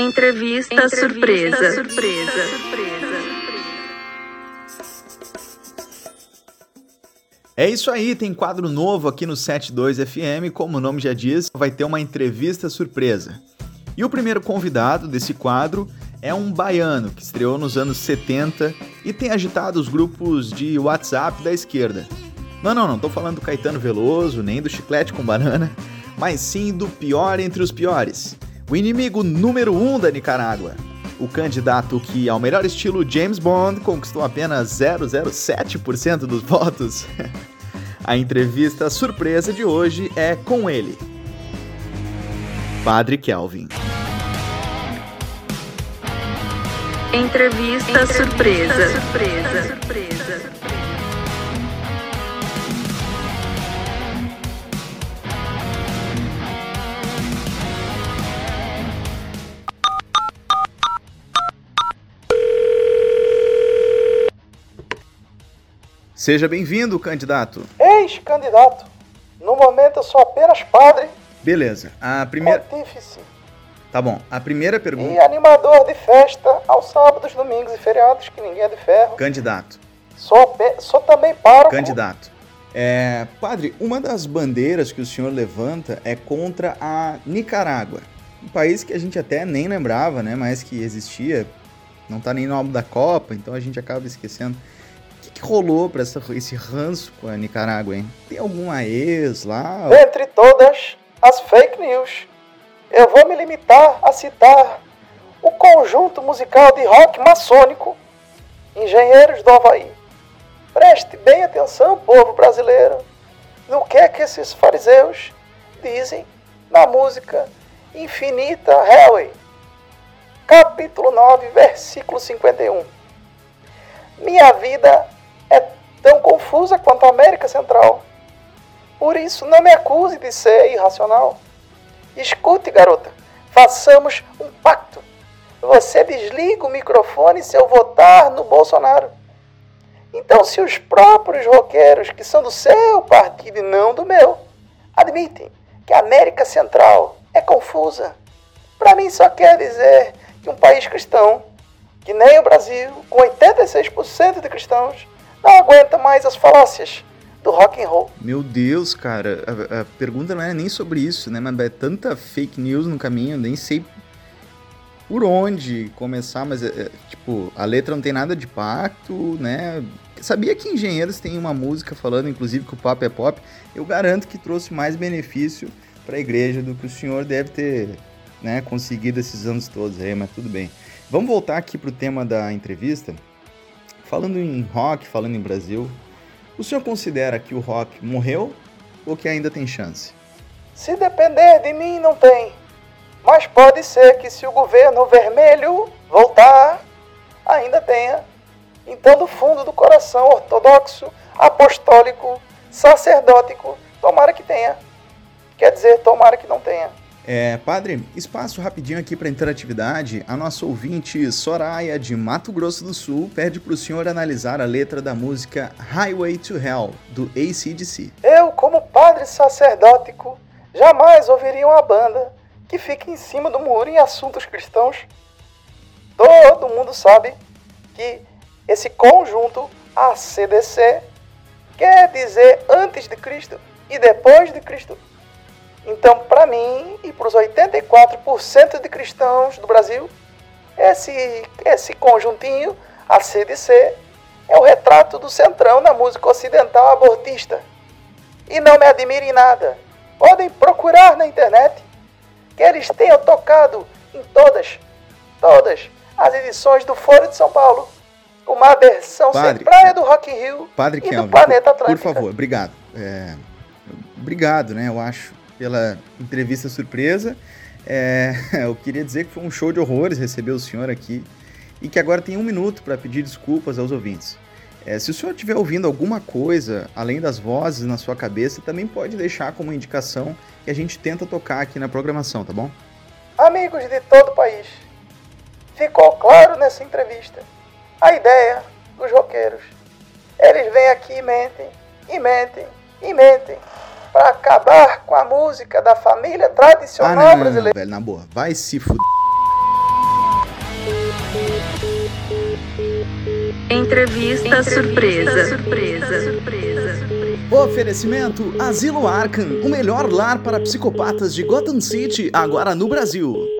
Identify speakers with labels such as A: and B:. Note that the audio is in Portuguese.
A: Entrevista, Entrevista surpresa. surpresa.
B: É isso aí, tem quadro novo aqui no 72 FM, como o nome já diz, vai ter uma entrevista surpresa. E o primeiro convidado desse quadro é um baiano que estreou nos anos 70 e tem agitado os grupos de WhatsApp da esquerda. Não, não, não tô falando do Caetano Veloso, nem do Chiclete com Banana, mas sim do pior entre os piores. O inimigo número um da Nicarágua. O candidato que, ao melhor estilo James Bond, conquistou apenas 007% dos votos. A entrevista surpresa de hoje é com ele, Padre Kelvin.
A: Entrevista, Entrevista surpresa. surpresa. surpresa.
B: Seja bem-vindo, candidato.
C: Ex-candidato. No momento eu sou apenas padre.
B: Beleza. A primeira.
C: Pontífice.
B: Tá bom. A primeira pergunta.
C: E animador de festa aos sábados, domingos e feriados, que ninguém é de ferro.
B: Candidato.
C: Sou, sou também pároco.
B: Candidato. É, padre, uma das bandeiras que o senhor levanta é contra a Nicarágua. Um país que a gente até nem lembrava, né? Mas que existia. Não tá nem no álbum da Copa, então a gente acaba esquecendo que rolou para esse ranço com a Nicarágua, hein? Tem alguma ex lá?
C: Entre todas as fake news, eu vou me limitar a citar o conjunto musical de rock maçônico Engenheiros do Havaí. Preste bem atenção, povo brasileiro, no que é que esses fariseus dizem na música Infinita Hellway, capítulo 9, versículo 51. Minha vida é tão confusa quanto a América Central. Por isso, não me acuse de ser irracional. Escute, garota, façamos um pacto. Você desliga o microfone se eu votar no Bolsonaro. Então, se os próprios roqueiros, que são do seu partido e não do meu, admitem que a América Central é confusa, para mim só quer dizer que um país cristão, que nem o Brasil, com 86% de cristãos, não aguenta mais as falácias do rock and roll.
B: Meu Deus, cara, a, a, pergunta não é nem sobre isso, né? Mas é tanta fake news no caminho, nem sei por onde começar, mas é, é, tipo, a letra não tem nada de pacto, né? Sabia que Engenheiros tem uma música falando, inclusive, que o papo é pop. Eu garanto que trouxe mais benefício para a igreja do que o senhor deve ter né, conseguido esses anos todos aí, mas tudo bem. Vamos voltar aqui pro tema da entrevista. Falando em rock, falando em Brasil, o senhor considera que o rock morreu ou que ainda tem chance?
C: Se depender de mim, não tem. Mas pode ser que se o governo vermelho voltar, ainda tenha. Então, do fundo do coração ortodoxo, apostólico, sacerdótico, tomara que tenha. Quer dizer, tomara que não tenha.
B: É, padre, espaço rapidinho aqui para interatividade. A nossa ouvinte Soraya, de Mato Grosso do Sul, pede para o senhor analisar a letra da música Highway to Hell, do ACDC.
C: Eu, como padre sacerdótico, jamais ouviria uma banda que fica em cima do muro em assuntos cristãos. Todo mundo sabe que esse conjunto ACDC quer dizer antes de Cristo e depois de Cristo. Então, para mim e para os 84% de cristãos do Brasil, esse, esse conjuntinho, a CDC, é o retrato do centrão na música ocidental abortista. E não me admirem nada. Podem procurar na internet que eles tenham tocado em todas, todas as edições do Foro de São Paulo. Uma versão Padre, sem praia do Rock in Rio
B: Padre
C: e
B: Kelvin,
C: do Planeta Atlântico.
B: Por favor, obrigado. É, obrigado, né? Eu acho pela entrevista surpresa. É, eu queria dizer que foi um show de horrores receber o senhor aqui e que agora tem um minuto para pedir desculpas aos ouvintes. É, se o senhor estiver ouvindo alguma coisa além das vozes na sua cabeça, também pode deixar como indicação que a gente tenta tocar aqui na programação, tá bom?
C: Amigos de todo o país, ficou claro nessa entrevista a ideia dos roqueiros. Eles vêm aqui e mentem, e mentem, e mentem para acabar com a música da família tradicional
B: ah, não, não,
C: brasileira.
B: Não, velho, na boa, vai se fuder.
A: Entrevista, Entrevista surpresa. surpresa. surpresa.
B: Oferecimento Asilo Arkham, o melhor lar para psicopatas de Gotham City, agora no Brasil.